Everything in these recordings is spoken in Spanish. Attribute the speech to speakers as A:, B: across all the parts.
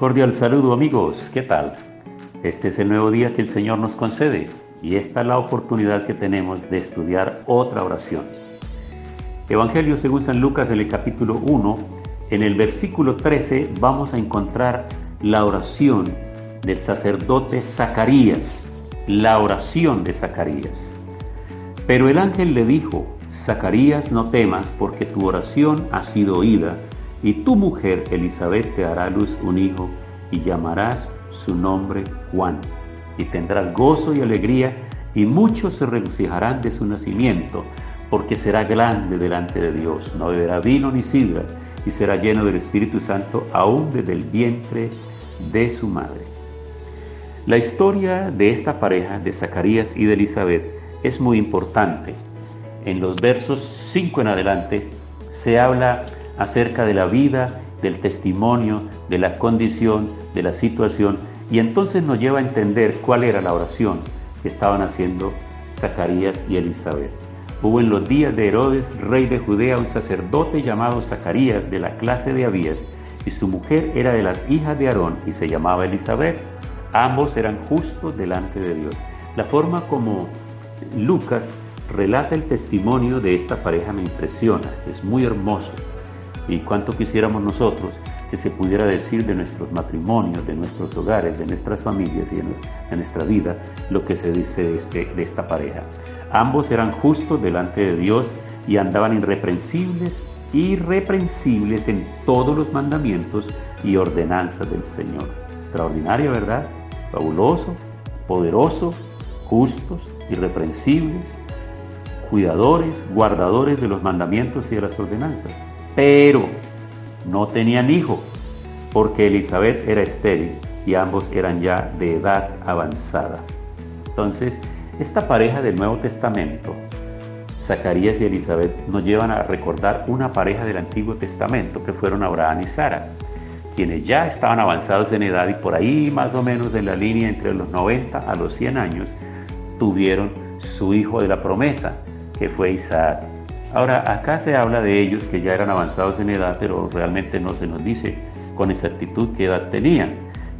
A: Cordial saludo amigos, ¿qué tal? Este es el nuevo día que el Señor nos concede y esta es la oportunidad que tenemos de estudiar otra oración. Evangelio según San Lucas en el capítulo 1, en el versículo 13 vamos a encontrar la oración del sacerdote Zacarías, la oración de Zacarías. Pero el ángel le dijo, Zacarías no temas porque tu oración ha sido oída y tu mujer Elizabeth te hará luz un hijo y llamarás su nombre Juan, y tendrás gozo y alegría, y muchos se regocijarán de su nacimiento, porque será grande delante de Dios, no beberá vino ni sidra, y será lleno del Espíritu Santo aún desde el vientre de su madre. La historia de esta pareja, de Zacarías y de Elizabeth, es muy importante. En los versos 5 en adelante se habla acerca de la vida del testimonio, de la condición, de la situación, y entonces nos lleva a entender cuál era la oración que estaban haciendo Zacarías y Elizabeth. Hubo en los días de Herodes, rey de Judea, un sacerdote llamado Zacarías de la clase de Abías, y su mujer era de las hijas de Aarón y se llamaba Elizabeth. Ambos eran justos delante de Dios. La forma como Lucas relata el testimonio de esta pareja me impresiona, es muy hermoso. Y cuánto quisiéramos nosotros que se pudiera decir de nuestros matrimonios, de nuestros hogares, de nuestras familias y de nuestra vida, lo que se dice de, este, de esta pareja. Ambos eran justos delante de Dios y andaban irreprensibles, irreprensibles en todos los mandamientos y ordenanzas del Señor. Extraordinario, ¿verdad? Fabuloso, poderoso, justos, irreprensibles, cuidadores, guardadores de los mandamientos y de las ordenanzas pero no tenían hijo, porque Elizabeth era estéril y ambos eran ya de edad avanzada. Entonces, esta pareja del Nuevo Testamento, Zacarías y Elizabeth, nos llevan a recordar una pareja del Antiguo Testamento que fueron Abraham y Sara, quienes ya estaban avanzados en edad y por ahí más o menos en la línea entre los 90 a los 100 años, tuvieron su hijo de la promesa, que fue Isaac. Ahora, acá se habla de ellos que ya eran avanzados en edad, pero realmente no se nos dice con exactitud qué edad tenían.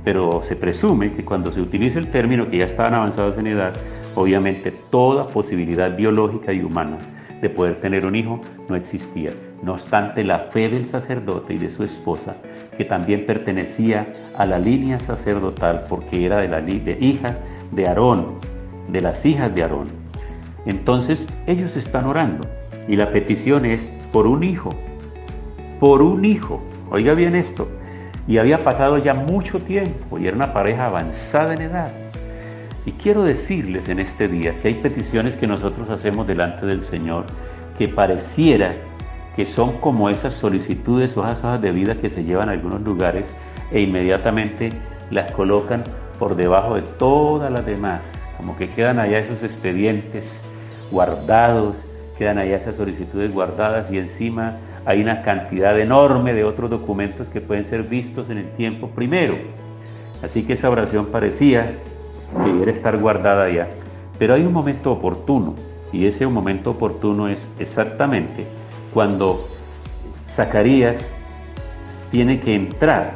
A: Pero se presume que cuando se utiliza el término que ya estaban avanzados en edad, obviamente toda posibilidad biológica y humana de poder tener un hijo no existía. No obstante, la fe del sacerdote y de su esposa, que también pertenecía a la línea sacerdotal porque era de la de hija de Aarón, de las hijas de Aarón. Entonces ellos están orando y la petición es por un hijo, por un hijo. Oiga bien esto. Y había pasado ya mucho tiempo y era una pareja avanzada en edad. Y quiero decirles en este día que hay peticiones que nosotros hacemos delante del Señor que pareciera que son como esas solicitudes o esas hojas de vida que se llevan a algunos lugares e inmediatamente las colocan por debajo de todas las demás, como que quedan allá esos expedientes guardados quedan allá esas solicitudes guardadas y encima hay una cantidad enorme de otros documentos que pueden ser vistos en el tiempo primero. Así que esa oración parecía que debiera estar guardada ya. Pero hay un momento oportuno y ese momento oportuno es exactamente cuando Zacarías tiene que entrar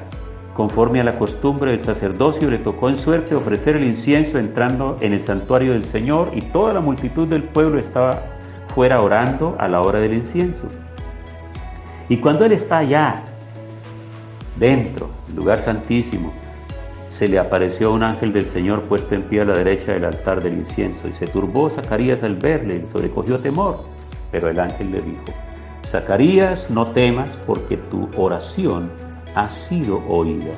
A: conforme a la costumbre del sacerdocio, le tocó en suerte ofrecer el incienso entrando en el santuario del Señor y toda la multitud del pueblo estaba fuera orando a la hora del incienso. Y cuando él está allá, dentro, lugar santísimo, se le apareció un ángel del Señor puesto en pie a la derecha del altar del incienso, y se turbó Zacarías al verle, y sobrecogió temor. Pero el ángel le dijo, Zacarías, no temas, porque tu oración ha sido oída,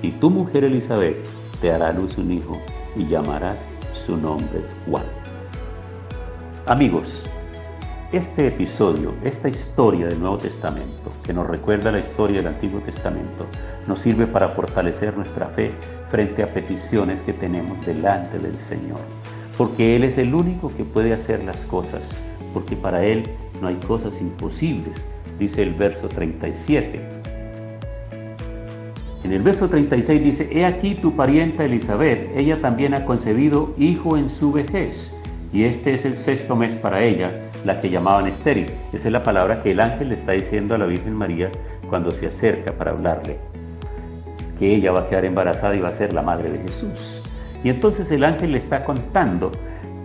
A: y tu mujer Elizabeth te hará luz un hijo, y llamarás su nombre Juan. Amigos, Este episodio, esta historia del Nuevo Testamento, que nos recuerda la historia del Antiguo Testamento, nos sirve para fortalecer nuestra fe frente a peticiones que tenemos delante del Señor. Porque Él es el único que puede hacer las cosas, porque para Él no hay cosas imposibles, dice el verso 37. En el verso 36 dice, He aquí tu parienta Elizabeth, ella también ha concebido hijo en su vejez, y este es el sexto mes para ella la que llamaban estéril. Esa es la palabra que el ángel le está diciendo a la Virgen María cuando se acerca para hablarle, que ella va a quedar embarazada y va a ser la madre de Jesús. Y entonces el ángel le está contando,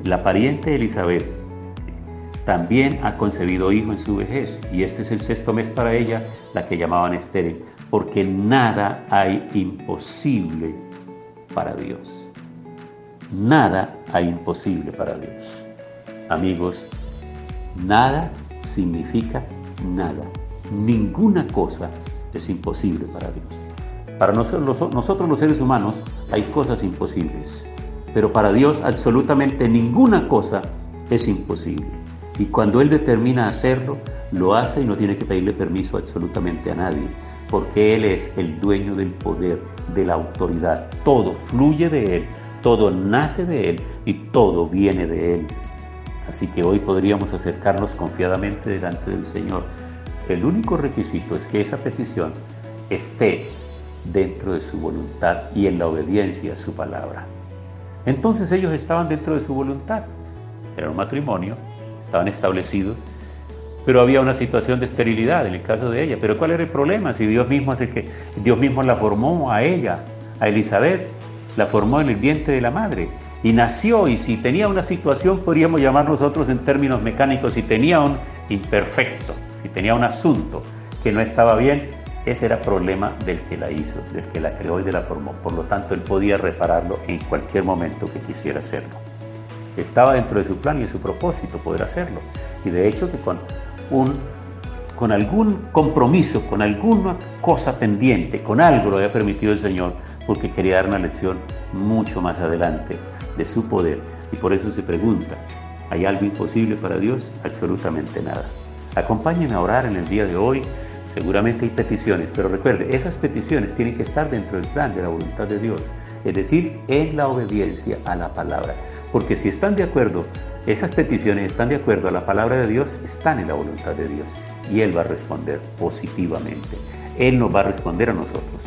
A: la pariente de Elizabeth también ha concebido hijo en su vejez, y este es el sexto mes para ella, la que llamaban estéril, porque nada hay imposible para Dios. Nada hay imposible para Dios. Amigos, Nada significa nada. Ninguna cosa es imposible para Dios. Para nosotros, los seres humanos hay cosas imposibles, pero para Dios absolutamente ninguna cosa es imposible. Y cuando Él determina hacerlo, lo hace y no tiene que pedirle permiso absolutamente a nadie, porque Él es el dueño del poder, de la autoridad. Todo fluye de Él, todo nace de Él y todo viene de Él. Así que hoy podríamos acercarnos confiadamente delante del Señor. El único requisito es que esa petición esté dentro de su voluntad y en la obediencia a su palabra. Entonces ellos estaban dentro de su voluntad. Era un matrimonio, estaban establecidos, pero había una situación de esterilidad en el caso de ella. Pero ¿cuál era el problema? Si Dios mismo hace que Dios mismo la formó a ella, a Elizabeth, la formó en el vientre de la madre y nació y si tenía una situación podríamos llamar nosotros en términos mecánicos, si tenía un imperfecto, si tenía un asunto que no estaba bien, ese era problema del que la hizo, del que la creó y de la formó. Por lo tanto, él podía repararlo en cualquier momento que quisiera hacerlo. Estaba dentro de su plan y de su propósito poder hacerlo. Y de hecho que con un con algún compromiso, con alguna cosa pendiente, con algo lo había permitido el Señor, porque quería dar una lección mucho más adelante de su poder. Y por eso se pregunta, ¿hay algo imposible para Dios? Absolutamente nada. Acompáñenme a orar en el día de hoy. Seguramente hay peticiones, pero recuerde, esas peticiones tienen que estar dentro del plan de la voluntad de Dios, es decir, en la obediencia a la palabra. Porque si están de acuerdo, esas peticiones están de acuerdo a la palabra de Dios, están en la voluntad de Dios. Y Él va a responder positivamente. Él nos va a responder a nosotros.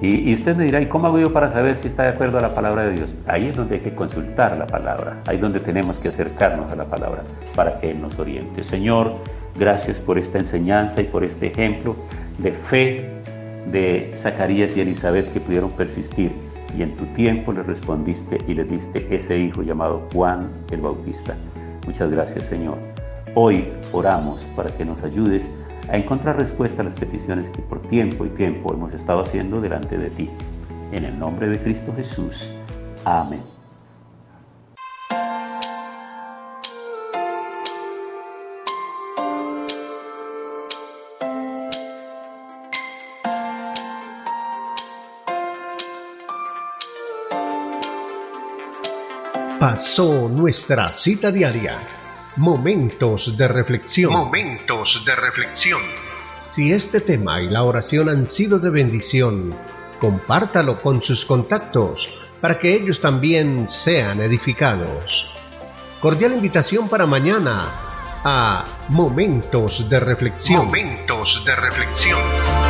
A: Y, usted me dirá, ¿y cómo hago yo para saber si está de acuerdo a la palabra de Dios? Ahí es donde hay que consultar la palabra, ahí es donde tenemos que acercarnos a la palabra para que Él nos oriente. Señor, gracias por esta enseñanza y por este ejemplo de fe de Zacarías y Elizabeth que pudieron persistir y en tu tiempo le respondiste y le diste ese hijo llamado Juan el Bautista. Muchas gracias Señor. Hoy oramos para que nos ayudes a encontrar respuesta a las peticiones que por tiempo y tiempo hemos estado haciendo delante de ti. En el nombre de Cristo Jesús. Amén.
B: Pasó nuestra cita diaria Momentos de reflexión.
C: Momentos de reflexión.
B: Si este tema y la oración han sido de bendición, compártalo con sus contactos para que ellos también sean edificados. Cordial invitación para mañana a Momentos de reflexión.
C: Momentos de reflexión.